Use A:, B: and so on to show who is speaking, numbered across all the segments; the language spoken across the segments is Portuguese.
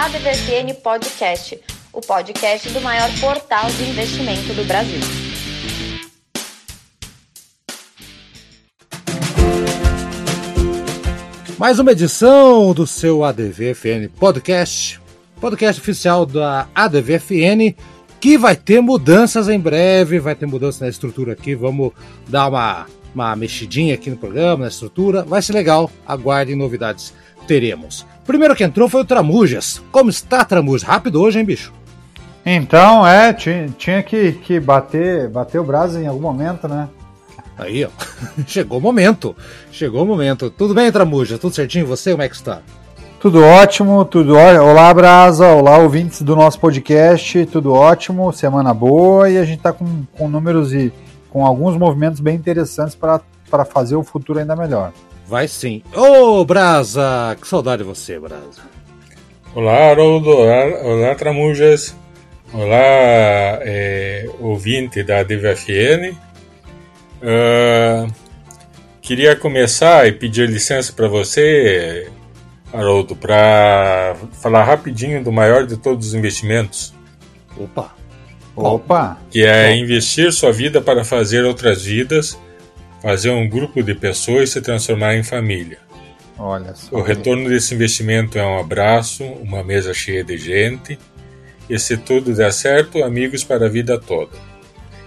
A: ADVFN Podcast, o podcast do maior portal de investimento do Brasil.
B: Mais uma edição do seu ADVFN Podcast, podcast oficial da ADVFN, que vai ter mudanças em breve, vai ter mudança na estrutura aqui, vamos dar uma, uma mexidinha aqui no programa, na estrutura, vai ser legal, aguardem novidades, teremos. Primeiro que entrou foi o Tramujas. Como está, Tramujas? Rápido hoje, hein, bicho?
C: Então, é, tinha, tinha que, que bater, bater o braço em algum momento, né?
B: Aí, ó. Chegou o momento. Chegou o momento. Tudo bem, Tramuja? Tudo certinho? Você, como é que está?
C: Tudo ótimo, tudo ótimo. Olá, Brasa. Olá, ouvintes do nosso podcast. Tudo ótimo, semana boa e a gente tá com, com números e com alguns movimentos bem interessantes para fazer o futuro ainda melhor.
B: Vai sim. Ô, Brasa! Que saudade de você, Brasa.
D: Olá, Haroldo. Olá, olá Tramujas. Olá, é, ouvinte da DVFN. Uh, queria começar e pedir licença para você, Haroldo, para falar rapidinho do maior de todos os investimentos.
B: Opa!
C: Opa!
D: Que é investir sua vida para fazer outras vidas fazer um grupo de pessoas se transformar em família.
C: Olha só.
D: O retorno desse investimento é um abraço, uma mesa cheia de gente, e se tudo der certo, amigos para a vida toda.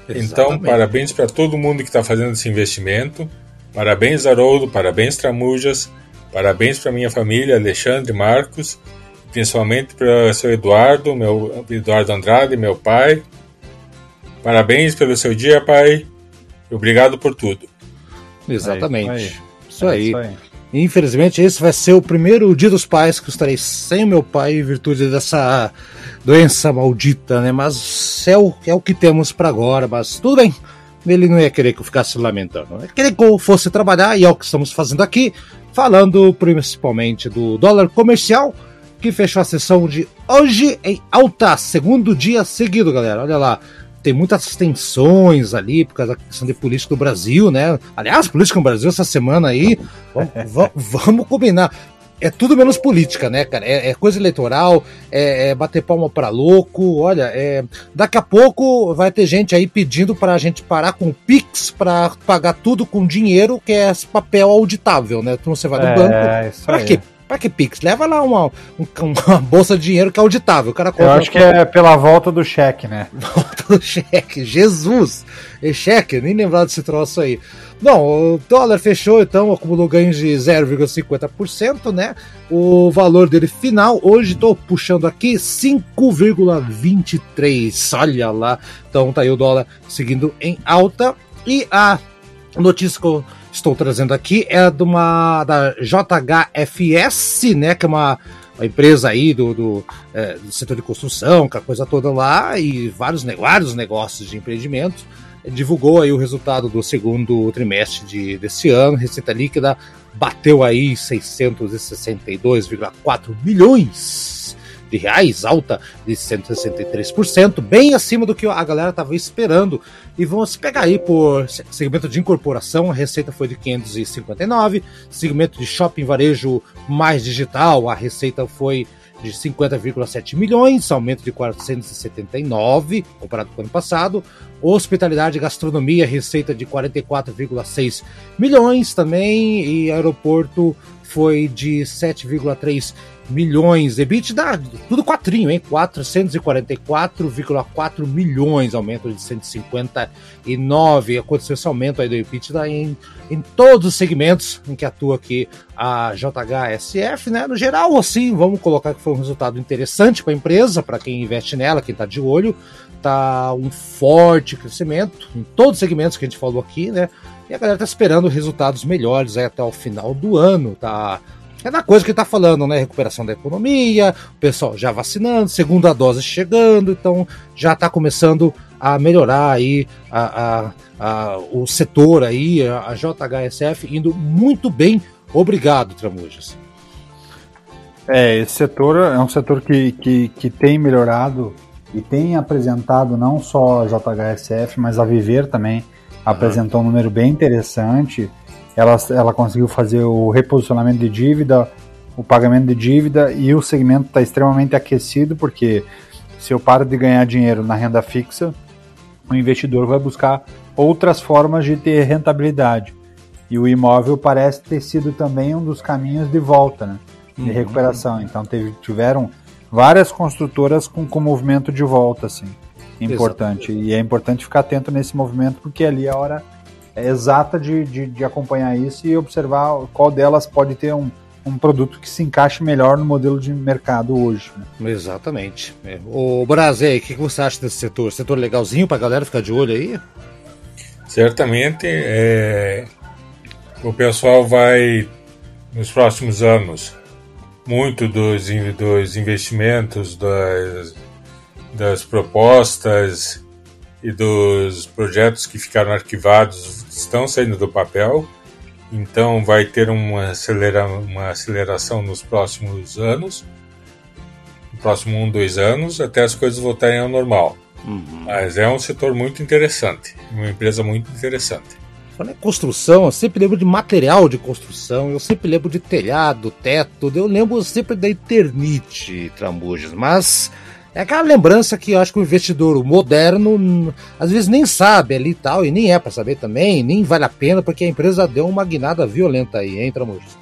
D: Então, Exatamente. Então, parabéns para todo mundo que está fazendo esse investimento. Parabéns, Haroldo, parabéns, Tramujas, parabéns para minha família, Alexandre, Marcos, principalmente para seu Eduardo, meu Eduardo Andrade, meu pai. Parabéns pelo seu dia, pai. Obrigado por tudo.
B: Exatamente. Aí, isso, aí. isso, aí. Infelizmente, esse vai ser o primeiro dia dos pais que eu estarei sem meu pai em virtude dessa doença maldita, né? Mas é o, é o que temos para agora, mas tudo bem. Ele não ia querer que eu ficasse lamentando. Ele queria que eu fosse trabalhar e é o que estamos fazendo aqui, falando principalmente do dólar comercial, que fechou a sessão de hoje em alta, segundo dia seguido, galera. Olha lá tem muitas tensões ali por causa da questão de política do Brasil, né? Aliás, política no Brasil essa semana aí, vamos, vamos combinar. É tudo menos política, né, cara? É, é coisa eleitoral, é, é, bater palma para louco. Olha, é, daqui a pouco vai ter gente aí pedindo para a gente parar com o Pix para pagar tudo com dinheiro que é papel auditável, né? Então você vai no
C: é,
B: banco. Para quê? Pra que Pix? Leva lá uma, uma bolsa de dinheiro que é auditável. O cara
C: Eu acho que é pela volta do cheque, né?
B: Volta do cheque. Jesus! E cheque, nem lembrado desse troço aí. Não, o dólar fechou, então acumulou ganhos de 0,50%, né? O valor dele final, hoje estou puxando aqui 5,23. Olha lá. Então tá aí o dólar seguindo em alta. E a notícia que eu estou trazendo aqui é de uma da JHFS, né, que é uma, uma empresa aí do, do, é, do, setor de construção, com a coisa toda lá e vários, vários negócios de empreendimento. Divulgou aí o resultado do segundo trimestre de, desse ano, receita líquida bateu aí 662,4 milhões de reais, alta de 163%, bem acima do que a galera estava esperando. E vamos pegar aí por segmento de incorporação, a receita foi de 559, segmento de shopping varejo mais digital, a receita foi de 50,7 milhões, aumento de 479 comparado com o ano passado. Hospitalidade e gastronomia, receita de 44,6 milhões também. E aeroporto foi de 7,3 milhões. EBITDA, tudo quatrinho, hein? 444,4 milhões, aumento de 159. Aconteceu esse aumento aí do EBITDA em, em todos os segmentos em que atua aqui a JHSF, né? No geral, assim, vamos colocar que foi um resultado interessante para a empresa, para quem investe nela, quem está de olho. Tá um forte crescimento em todos os segmentos que a gente falou aqui, né? E a galera tá esperando resultados melhores até o final do ano, tá? É da coisa que está falando, né? Recuperação da economia, o pessoal já vacinando, segunda dose chegando, então já está começando a melhorar aí a, a, a, o setor aí, a, JHSF indo muito bem. Obrigado, Tramujas.
C: É, esse setor é um setor que, que, que tem melhorado e tem apresentado não só a JHSF, mas a Viver também apresentou um número bem interessante ela, ela conseguiu fazer o reposicionamento de dívida, o pagamento de dívida e o segmento está extremamente aquecido, porque se eu paro de ganhar dinheiro na renda fixa, o investidor vai buscar outras formas de ter rentabilidade. E o imóvel parece ter sido também um dos caminhos de volta, né? de uhum. recuperação. Então teve, tiveram várias construtoras com, com movimento de volta, assim, importante. Exatamente. E é importante ficar atento nesse movimento, porque ali é a hora exata de, de, de acompanhar isso e observar qual delas pode ter um, um produto que se encaixe melhor no modelo de mercado hoje.
B: Né? Exatamente. É. O Brasil, o que você acha desse setor? Setor legalzinho para a galera ficar de olho aí?
D: Certamente, é, o pessoal vai, nos próximos anos, muito dos, dos investimentos, das, das propostas e dos projetos que ficaram arquivados estão saindo do papel então vai ter uma, acelera, uma aceleração nos próximos anos, no próximo um, dois anos, até as coisas voltarem ao normal. Uhum. Mas é um setor muito interessante, uma empresa muito interessante.
B: Falei construção, eu sempre lembro de material de construção, eu sempre lembro de telhado, teto, eu lembro sempre da Eternite, Trambujas, mas é aquela lembrança que eu acho que o investidor moderno às vezes nem sabe ali e tal, e nem é para saber também, nem vale a pena, porque a empresa deu uma guinada violenta aí, hein, Tramujas?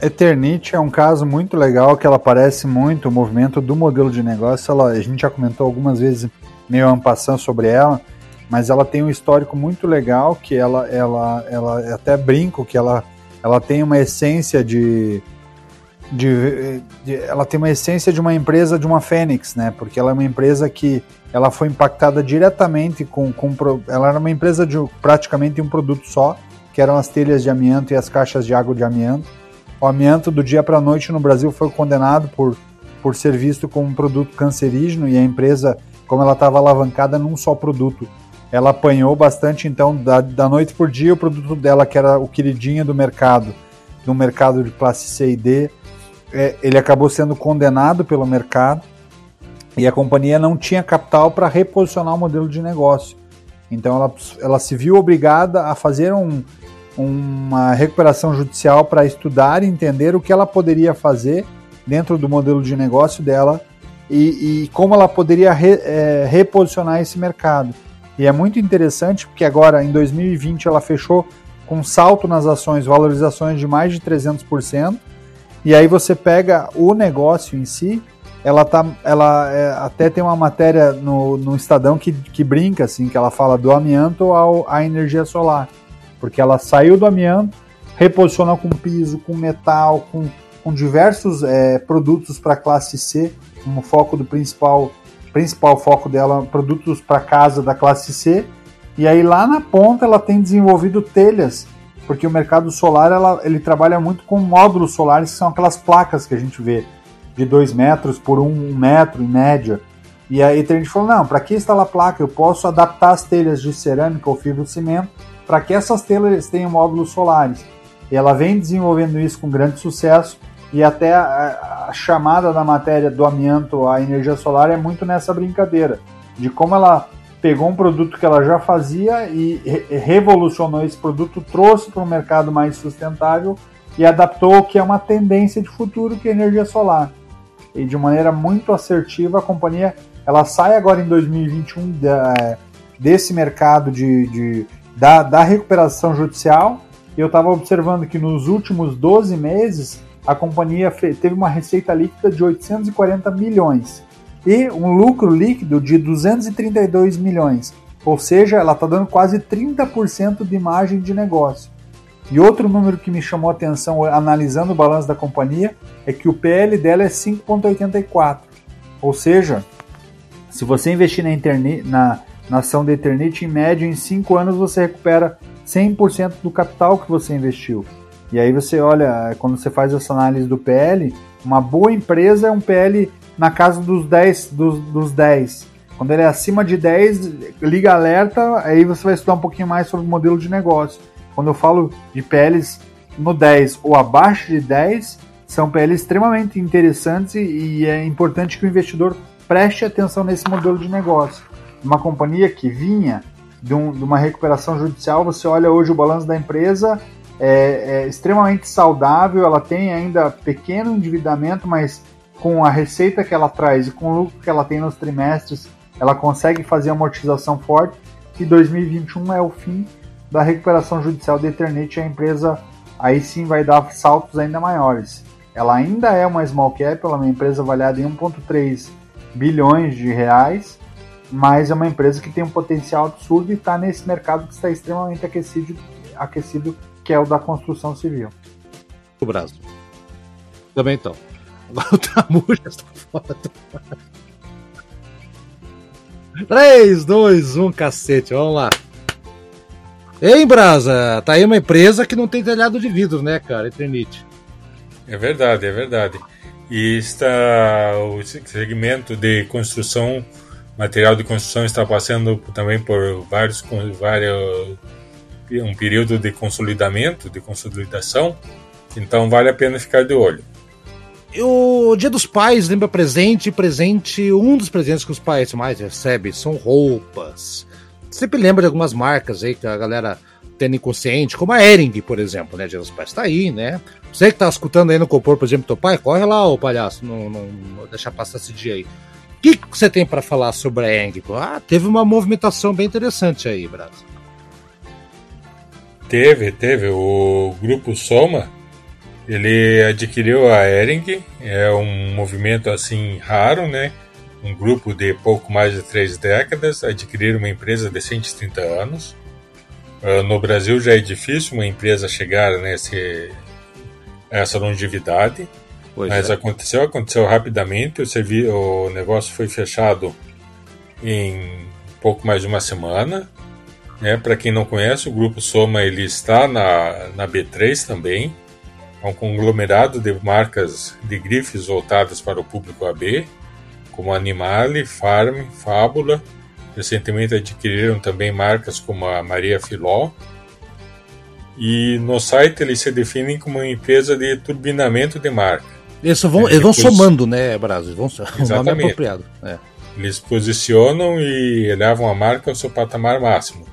C: Eternite é um caso muito legal que ela parece muito o movimento do modelo de negócio. Ela, a gente já comentou algumas vezes meio ampassando sobre ela, mas ela tem um histórico muito legal que ela, ela, ela até brinco que ela, ela tem uma essência de de, de, ela tem uma essência de uma empresa de uma Fênix, né? Porque ela é uma empresa que ela foi impactada diretamente com, com ela era uma empresa de praticamente um produto só, que eram as telhas de amianto e as caixas de água de amianto. O amianto do dia para a noite no Brasil foi condenado por, por ser visto como um produto cancerígeno e a empresa, como ela estava alavancada num só produto, ela apanhou bastante. Então, da, da noite por dia, o produto dela, que era o queridinho do mercado, no mercado de classe C e D, é, ele acabou sendo condenado pelo mercado e a companhia não tinha capital para reposicionar o modelo de negócio. Então ela, ela se viu obrigada a fazer um, uma recuperação judicial para estudar e entender o que ela poderia fazer dentro do modelo de negócio dela e, e como ela poderia re, é, reposicionar esse mercado. E é muito interessante porque agora, em 2020, ela fechou com um salto nas ações, valorizações de mais de 300%, e aí você pega o negócio em si, ela tá, ela é, até tem uma matéria no, no Estadão que, que brinca assim, que ela fala do amianto ao, à energia solar, porque ela saiu do amianto, reposicionou com piso, com metal, com, com diversos é, produtos para classe C, como foco do principal principal foco dela, produtos para casa da classe C. E aí lá na ponta ela tem desenvolvido telhas porque o mercado solar ela, ele trabalha muito com módulos solares, que são aquelas placas que a gente vê de 2 metros por 1 um, metro em média. E aí a gente falou, não, para que instalar placa? Eu posso adaptar as telhas de cerâmica ou fibra de cimento para que essas telhas tenham módulos solares. E ela vem desenvolvendo isso com grande sucesso e até a, a chamada da matéria do amianto à energia solar é muito nessa brincadeira, de como ela pegou um produto que ela já fazia e re revolucionou esse produto, trouxe para um mercado mais sustentável e adaptou o que é uma tendência de futuro, que é a energia solar. E de maneira muito assertiva, a companhia ela sai agora em 2021 da, desse mercado de, de da, da recuperação judicial. E eu estava observando que nos últimos 12 meses a companhia teve uma receita líquida de 840 milhões e um lucro líquido de 232 milhões. Ou seja, ela está dando quase 30% de margem de negócio. E outro número que me chamou a atenção analisando o balanço da companhia é que o PL dela é 5,84. Ou seja, se você investir na, internet, na, na ação da Eternit, em média, em 5 anos você recupera 100% do capital que você investiu. E aí você olha, quando você faz essa análise do PL, uma boa empresa é um PL na casa dos 10, dos, dos 10. Quando ele é acima de 10, liga alerta, aí você vai estudar um pouquinho mais sobre o modelo de negócio. Quando eu falo de PLs no 10 ou abaixo de 10, são PLs extremamente interessantes e, é importante que o investidor preste atenção nesse modelo de negócio. Uma companhia que vinha de, um, de uma recuperação judicial, você olha hoje o balanço da empresa, é, é extremamente saudável, ela tem ainda pequeno endividamento, mas com a receita que ela traz e com o lucro que ela tem nos trimestres, ela consegue fazer amortização forte. E 2021 é o fim da recuperação judicial da Eternit, a empresa aí sim vai dar saltos ainda maiores. Ela ainda é uma small cap, ela é uma empresa avaliada em 1,3 bilhões de reais, mas é uma empresa que tem um potencial absurdo e está nesse mercado que está extremamente aquecido, aquecido, que é o da construção civil.
B: O Brasil. Também então. Agora o está fora. 3, 2, 1, cacete, vamos lá. Ei, Brasa, tá aí uma empresa que não tem telhado de vidro, né, cara? Eternite.
D: É verdade, é verdade. E está o segmento de construção, material de construção está passando também por vários, vários um período de consolidamento, de consolidação. Então vale a pena ficar de olho.
B: O Dia dos Pais lembra presente, presente, um dos presentes que os pais mais recebem são roupas, sempre lembra de algumas marcas aí que a galera tem inconsciente, como a Ering, por exemplo, né? Dia dos Pais tá aí, né? Você que tá escutando aí no compor, por exemplo, teu pai, corre lá, ô palhaço, não, não, não deixa passar esse dia aí. O que, que você tem para falar sobre a Ering? Ah, teve uma movimentação bem interessante aí, Brasil.
D: Teve, teve. O grupo Soma, ele adquiriu a Ering, é um movimento assim raro, né? um grupo de pouco mais de três décadas adquirir uma empresa de 130 anos. Uh, no Brasil já é difícil uma empresa chegar nesse, essa longevidade, pois mas é. aconteceu, aconteceu rapidamente. O, servi o negócio foi fechado em pouco mais de uma semana. Né? Para quem não conhece, o Grupo Soma ele está na, na B3 também. É um conglomerado de marcas de grifes voltadas para o público AB como Animale, Farm, Fábula. Recentemente adquiriram também marcas como a Maria Filó. E no site eles se definem como uma empresa de turbinamento de marca.
B: Eles vão, eles vão somando, né, Brasil? Vão,
D: Exatamente. apropriado. É. Eles posicionam e elevam a marca ao seu patamar máximo.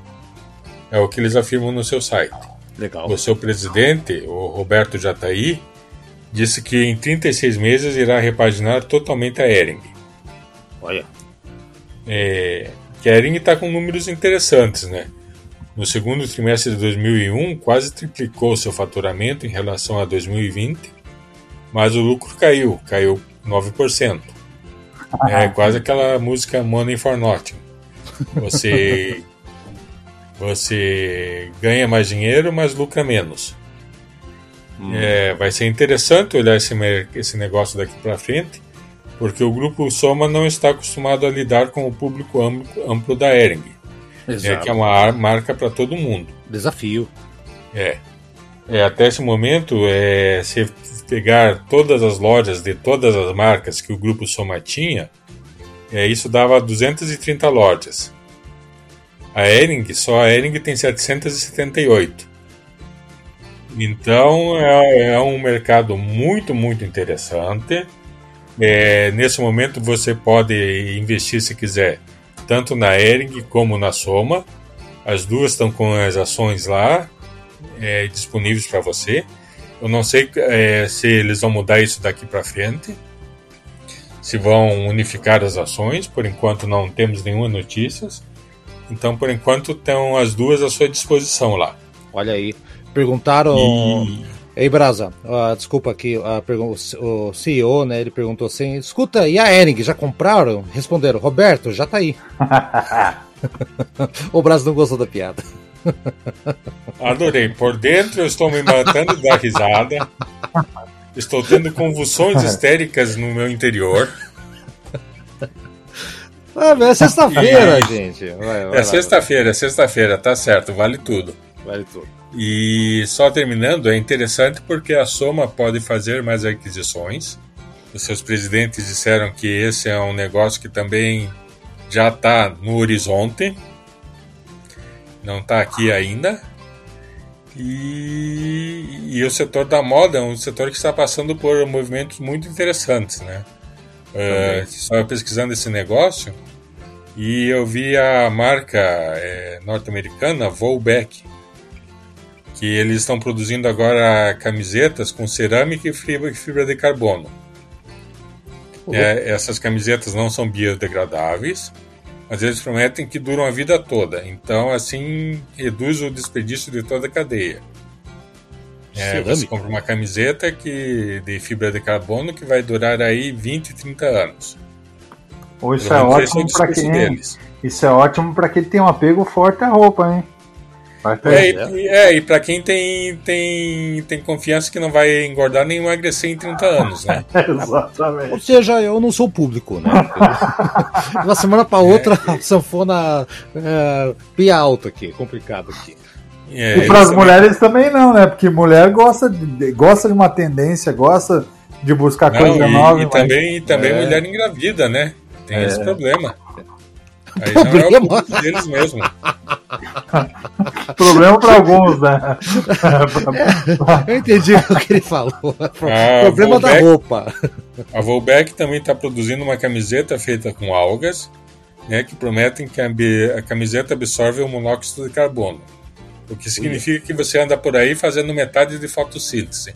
D: É o que eles afirmam no seu site.
B: Legal.
D: O seu presidente, o Roberto Jataí, disse que em 36 meses irá repaginar totalmente a Ering.
B: Olha.
D: É, Kering está com números interessantes, né? No segundo trimestre de 2001, quase triplicou seu faturamento em relação a 2020, mas o lucro caiu, caiu 9%. É quase aquela música Money for Nothing. Você, você ganha mais dinheiro, mas lucra menos. Hum. É, vai ser interessante olhar esse, esse negócio daqui para frente porque o grupo Soma não está acostumado a lidar com o público amplo, amplo da Ering. É que é uma marca para todo mundo.
B: Desafio.
D: É. é. Até esse momento, é, se pegar todas as lojas de todas as marcas que o grupo Soma tinha, é, isso dava 230 lojas. A Ering, só a Ering tem 778. Então é, é um mercado muito, muito interessante é, nesse momento você pode investir se quiser, tanto na Ering como na Soma. As duas estão com as ações lá é, disponíveis para você. Eu não sei é, se eles vão mudar isso daqui para frente, se vão unificar as ações. Por enquanto não temos nenhuma notícias. Então, por enquanto, estão as duas à sua disposição lá.
B: Olha aí. Perguntaram. E Ei, Brasa, uh, desculpa aqui, uh, o CEO, né, ele perguntou assim, escuta, e a Ering, já compraram? Responderam, Roberto, já tá aí. o Brasa não gostou da piada.
D: Adorei. Por dentro eu estou me matando da risada. Estou tendo convulsões histéricas no meu interior.
B: Ah, é sexta-feira, gente. Vai,
D: vai é sexta-feira, é sexta-feira, tá certo, vale tudo.
B: Vale tudo.
D: E só terminando, é interessante porque a Soma pode fazer mais aquisições. Os seus presidentes disseram que esse é um negócio que também já está no horizonte, não está aqui ainda. E, e, o setor da moda é um setor que está passando por movimentos muito interessantes, né? Uh, estava pesquisando esse negócio e eu vi a marca é, norte-americana Volbeck que eles estão produzindo agora camisetas com cerâmica e fibra, fibra de carbono. Uhum. É, essas camisetas não são biodegradáveis, mas eles prometem que duram a vida toda. Então, assim, reduz o desperdício de toda a cadeia. É, você compra uma camiseta que, de fibra de carbono que vai durar aí 20, 30 anos.
C: Ou isso é ótimo para quem deles. Isso é ótimo para quem tem um apego forte à roupa, hein?
D: É, e, é, e para quem tem, tem, tem confiança que não vai engordar nem emagrecer em 30 anos, né?
B: Exatamente. Ou seja, eu não sou público, né? Uma semana para outra, é. sanfona é, pia alto aqui, complicado aqui.
C: É, e para as mulheres também não, né? Porque mulher gosta de, gosta de uma tendência, gosta de buscar não, coisa
D: e,
C: nova.
D: E mas... também, também é. mulher engravida, né? Tem esse problema. Aí problema. não é o deles mesmo.
C: problema para alguns, né?
B: eu entendi o que ele falou. A problema Volbeck, da roupa.
D: A Volbeck também está produzindo uma camiseta feita com algas, né, que prometem que a, camiseta absorve o monóxido de carbono. O que significa que você anda por aí fazendo metade de fotossíntese.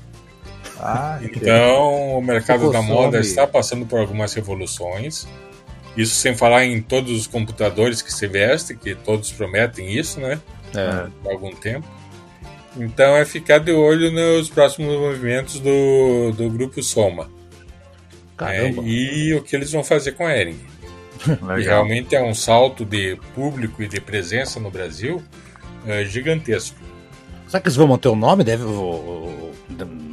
D: Ah, então, o mercado da moda está passando por algumas revoluções. Isso sem falar em todos os computadores que se veste, que todos prometem isso, né? É. Há algum tempo. Então é ficar de olho nos próximos movimentos do, do grupo Soma. É, e o que eles vão fazer com a Ering. e realmente é um salto de público e de presença no Brasil é, gigantesco.
B: Será que eles vão manter o nome? Deve,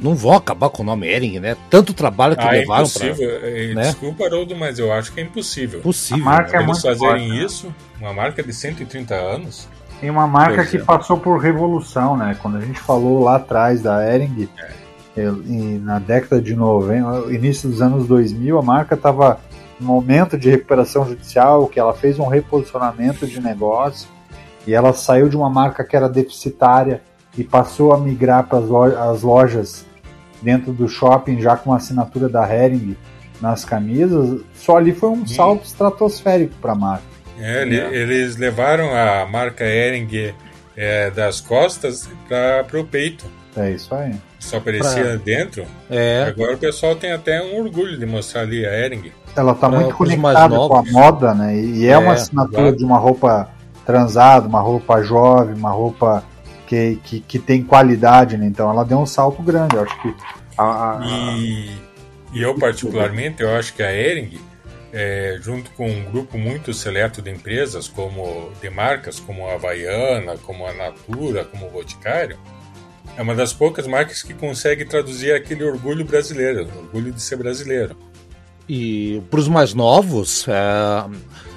B: não vão acabar com o nome Ering, né? Tanto trabalho que ah, levaram para.
D: É, né? Desculpa, Haroldo, mas eu acho que é impossível.
B: Possível.
C: A marca
D: é
C: Eles
D: fazerem forte, né? isso, uma marca de 130 anos.
C: Tem uma marca que é. passou por revolução, né? Quando a gente falou lá atrás da Ering, é. na década de 90, início dos anos 2000, a marca estava no momento de recuperação judicial, que ela fez um reposicionamento de negócio e ela saiu de uma marca que era deficitária e passou a migrar para as lojas dentro do shopping já com a assinatura da Hering nas camisas, só ali foi um salto estratosférico para a marca.
D: É, é. Eles levaram a marca Hering é, das costas para o peito.
C: É isso aí.
D: Só aparecia pra... dentro. É. Agora o pessoal tem até um orgulho de mostrar ali a Hering.
C: Ela está muito conectada com a moda, né? E é, é uma assinatura claro. de uma roupa transada, uma roupa jovem, uma roupa que, que, que tem qualidade, né? Então ela deu um salto grande. Eu acho que. A, a,
D: e, e, eu, particularmente, eu acho que a Ering, é, junto com um grupo muito seleto de empresas, como de marcas como a Havaiana, como a Natura, como o Boticário, é uma das poucas marcas que consegue traduzir aquele orgulho brasileiro, orgulho de ser brasileiro.
B: E para os mais novos, é,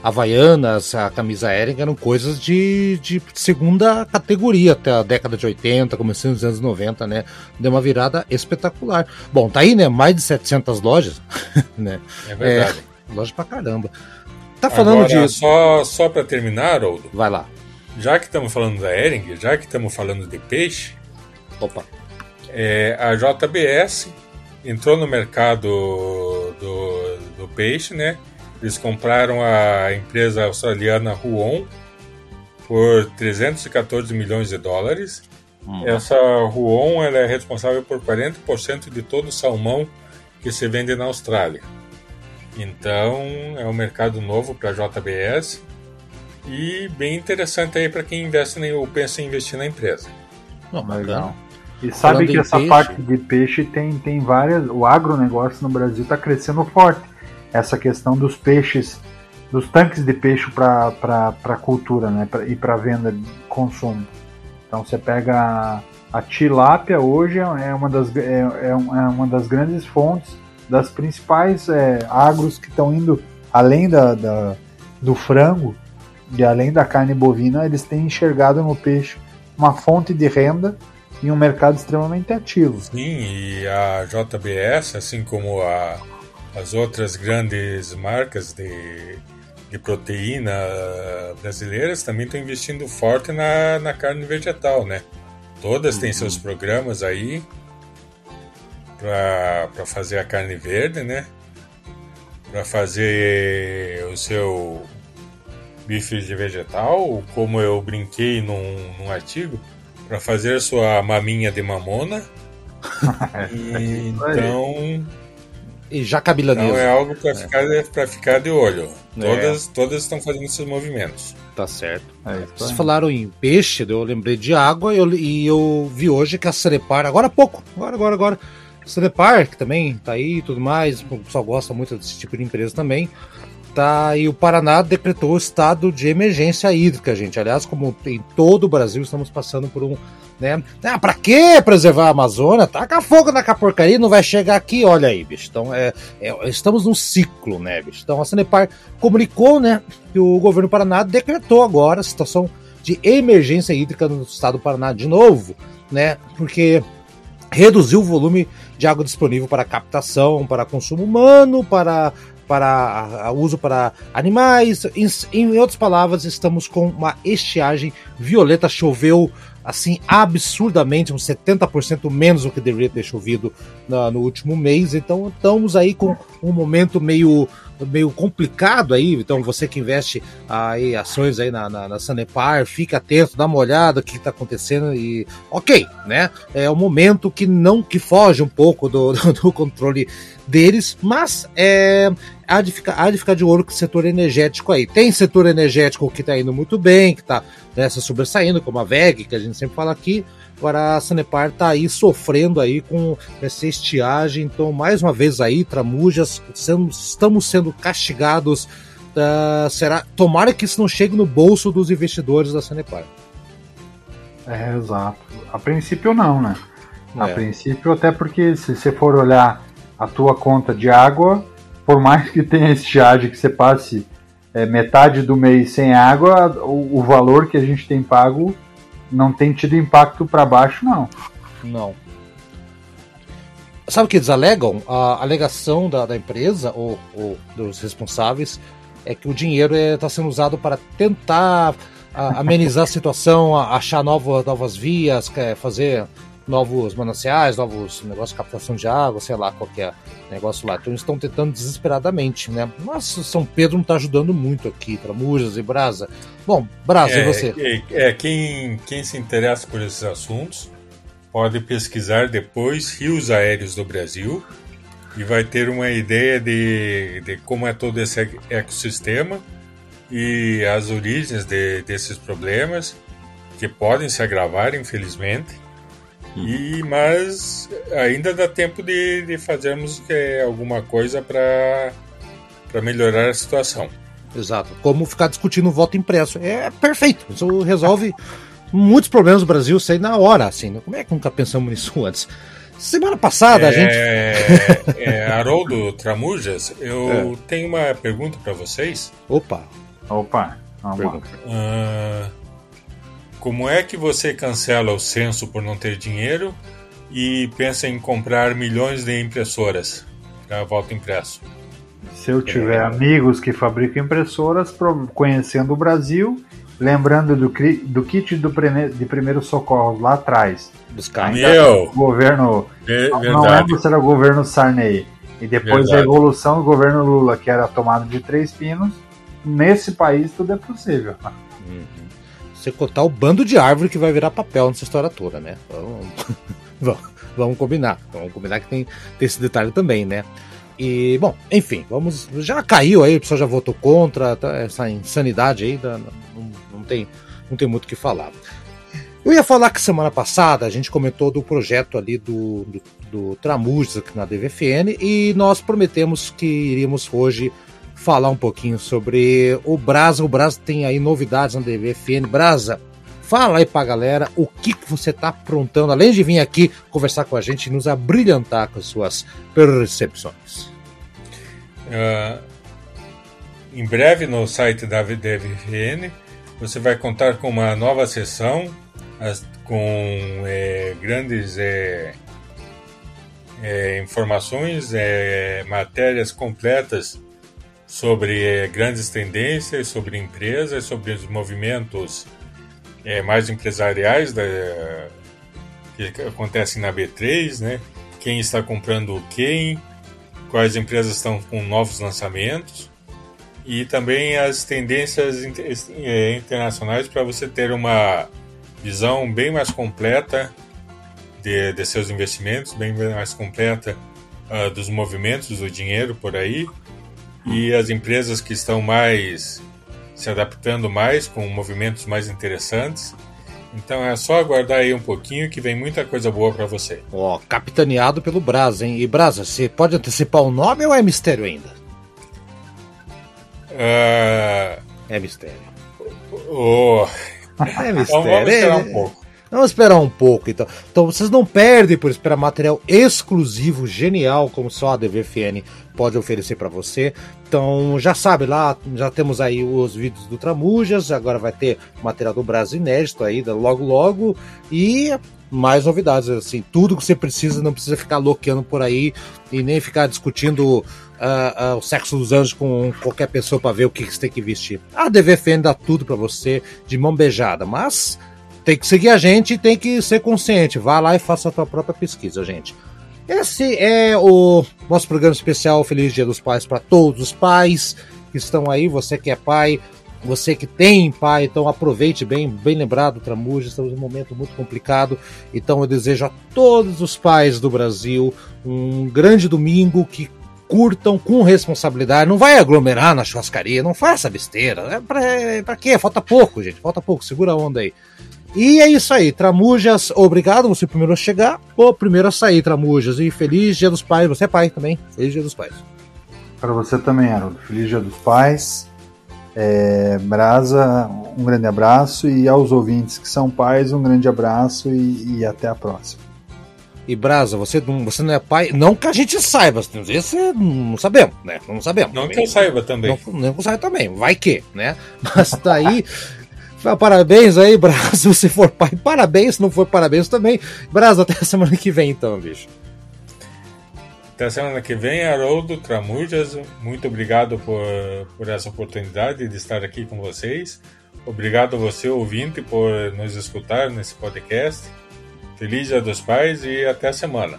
B: Havaianas, a camisa aérea eram coisas de, de segunda categoria até a década de 80, começando nos anos 90, né? Deu uma virada espetacular. Bom, tá aí, né? Mais de 700 lojas, né?
D: É verdade.
B: É, loja pra caramba. Tá falando
D: Agora,
B: disso.
D: Só, só para terminar, Haroldo.
B: Vai lá.
D: Já que estamos falando da Ering, já que estamos falando de peixe.
B: Opa.
D: É, a JBS entrou no mercado do, do peixe, né? Eles compraram a empresa australiana Huon por 314 milhões de dólares. Hum. Essa Huon ela é responsável por 40% de todo o salmão que se vende na Austrália. Então é um mercado novo para a JBS e bem interessante aí para quem investe ou pensa em investir na empresa.
C: Não, legal. E sabe Falando que essa peixe. parte de peixe tem, tem várias. O agronegócio no Brasil está crescendo forte. Essa questão dos peixes, dos tanques de peixe para cultura né, pra, e para venda consumo. Então você pega a, a tilápia hoje é uma das, é, é, é uma das grandes fontes das principais é, agros que estão indo além da, da, do frango e além da carne bovina, eles têm enxergado no peixe uma fonte de renda em um mercado extremamente ativo.
D: Sim, e a JBS, assim como a, as outras grandes marcas de, de proteína brasileiras, também estão investindo forte na, na carne vegetal, né? Todas têm uhum. seus programas aí para fazer a carne verde, né? Para fazer o seu bife de vegetal, como eu brinquei num, num artigo, para fazer sua maminha de mamona. então.
B: E já cabilaneiro.
D: Não é algo para é. ficar, ficar de olho. É. Todas, todas estão fazendo esses movimentos.
B: Tá certo. É Vocês falaram em peixe, eu lembrei de água e eu, e eu vi hoje que a Cerepar, agora há pouco, agora, agora, agora. A Cerepar, que também tá aí e tudo mais, o pessoal gosta muito desse tipo de empresa também. Tá, e o Paraná decretou estado de emergência hídrica, gente. Aliás, como em todo o Brasil, estamos passando por um. Né? Ah, pra que preservar a Amazônia? Taca fogo naquela porcaria, não vai chegar aqui, olha aí, bicho. Então, é, é, estamos num ciclo, né, bicho? Então, a Sanepar comunicou, né, que o governo do Paraná decretou agora a situação de emergência hídrica no estado do Paraná de novo, né, porque reduziu o volume de água disponível para captação, para consumo humano, para para uso para animais. Em, em outras palavras, estamos com uma estiagem violeta. Choveu assim absurdamente, uns 70% menos do que deveria ter chovido no, no último mês. Então estamos aí com um momento meio meio complicado aí, então você que investe aí ações aí na, na, na Sanepar, fica atento, dá uma olhada o que está acontecendo e ok, né? É um momento que não que foge um pouco do, do, do controle deles, mas é, há, de ficar, há de ficar de olho com o setor energético aí. Tem setor energético que está indo muito bem, que está né, se sobressaindo, como a VEG, que a gente sempre fala aqui, Agora a Sanepar está aí sofrendo aí com essa estiagem, então mais uma vez aí, Tramujas, estamos sendo castigados. Uh, será, tomara que isso não chegue no bolso dos investidores da Sanepar.
C: É, exato. A princípio não, né? A é. princípio, até porque se você for olhar a tua conta de água, por mais que tenha estiagem que você passe é, metade do mês sem água, o, o valor que a gente tem pago não tem tido impacto para baixo, não.
B: Não. Sabe o que eles alegam? A alegação da, da empresa ou, ou, dos responsáveis é que o dinheiro está é, tá sendo usado para tentar a, amenizar a situação, a, achar novas, novas vias, fazer novos mananciais, novos negócios de captação de água, sei lá, qualquer negócio lá. Então eles estão tentando desesperadamente, né? Mas São Pedro não está ajudando muito aqui, Tramujas e Brasa. Bom, Brasa,
D: é,
B: e você?
D: É, é, quem, quem se interessa por esses assuntos pode pesquisar depois rios aéreos do Brasil e vai ter uma ideia de, de como é todo esse ecossistema e as origens de, desses problemas que podem se agravar, infelizmente e, mas ainda dá tempo de, de fazermos é, alguma coisa para melhorar a situação.
B: Exato. Como ficar discutindo o voto impresso. É perfeito. Isso resolve muitos problemas do Brasil, sei na hora, assim. Como é que nunca pensamos nisso antes? Semana passada
D: é,
B: a
D: gente. é, Haroldo Tramujas, eu é. tenho uma pergunta para vocês.
B: Opa!
C: Opa! Vamos lá.
D: Uh, como é que você cancela o censo por não ter dinheiro e pensa em comprar milhões de impressoras para voto impresso?
C: Se eu tiver é. amigos que fabricam impressoras, conhecendo o Brasil, lembrando do, do kit do de primeiros socorros lá atrás.
D: Buscar. Meu!
C: Governo.
D: Ver,
C: não, lembro se era o governo Sarney. E depois verdade. a evolução do governo Lula, que era a tomada de três pinos. Nesse país tudo é possível. Uhum
B: você cotar o bando de árvore que vai virar papel nessa história toda, né? Vamos, vamos combinar. Vamos combinar que tem, tem esse detalhe também, né? E, bom, enfim, vamos. Já caiu aí, o pessoal já votou contra, tá, essa insanidade aí, não, não, tem, não tem muito o que falar. Eu ia falar que semana passada a gente comentou do projeto ali do, do, do Tramujas aqui na DVFN e nós prometemos que iríamos hoje falar um pouquinho sobre o Brasa. O Brasa tem aí novidades na DVFN. Brasa, fala aí pra galera o que, que você tá aprontando, além de vir aqui conversar com a gente e nos abrilhantar com as suas percepções.
D: Uh, em breve no site da DVFN você vai contar com uma nova sessão as, com é, grandes é, é, informações, é, matérias completas sobre eh, grandes tendências, sobre empresas, sobre os movimentos eh, mais empresariais da, que acontecem na B3, né? Quem está comprando quem, quais empresas estão com novos lançamentos e também as tendências eh, internacionais para você ter uma visão bem mais completa de, de seus investimentos, bem mais completa uh, dos movimentos do dinheiro por aí e as empresas que estão mais se adaptando mais com movimentos mais interessantes. Então é só aguardar aí um pouquinho que vem muita coisa boa para você.
B: Ó, oh, capitaneado pelo Brasa, hein? E Brasa, você pode antecipar o nome ou é mistério ainda?
D: Uh...
B: É mistério.
D: Oh.
B: É mistério. Então vamos esperar um pouco. Vamos esperar um pouco, então. Então vocês não perdem por esperar material exclusivo, genial, como só a DVFN pode oferecer para você. Então já sabe, lá já temos aí os vídeos do Tramujas, agora vai ter material do Brasil inédito aí, logo logo. E mais novidades, assim, tudo que você precisa, não precisa ficar loqueando por aí e nem ficar discutindo uh, uh, o sexo dos anjos com qualquer pessoa para ver o que, que você tem que vestir. A DVFN dá tudo para você de mão beijada, mas tem que seguir a gente e tem que ser consciente. Vá lá e faça a sua própria pesquisa, gente. Esse é o nosso programa especial Feliz Dia dos Pais para todos os pais que estão aí. Você que é pai, você que tem pai, então aproveite bem, bem lembrado, Tramuja, estamos num momento muito complicado. Então eu desejo a todos os pais do Brasil um grande domingo que curtam com responsabilidade. Não vai aglomerar na churrascaria, não faça besteira. É pra, é quê? Falta pouco, gente. Falta pouco. Segura a onda aí. E é isso aí, Tramujas, obrigado, você primeiro a chegar, ou primeiro a sair, Tramujas. E feliz Dia dos Pais, você é pai também, feliz Dia dos Pais.
C: Para você também, Haroldo, feliz Dia dos Pais. É, Brasa, um grande abraço e aos ouvintes que são pais, um grande abraço e, e até a próxima.
B: E Brasa, você não, você não é pai, não que a gente saiba, você não sabemos, né? Não sabemos.
D: Não também. que eu saiba também.
B: Não, não que eu saiba também, vai que, né? Mas daí Parabéns aí, Braz, se for pai. Parabéns, se não for parabéns também. Braz, até a semana que vem então, bicho.
D: Até semana que vem, Haroldo Tramujas. Muito obrigado por, por essa oportunidade de estar aqui com vocês. Obrigado a você, ouvinte, por nos escutar nesse podcast. Feliz Dia dos Pais e até a semana.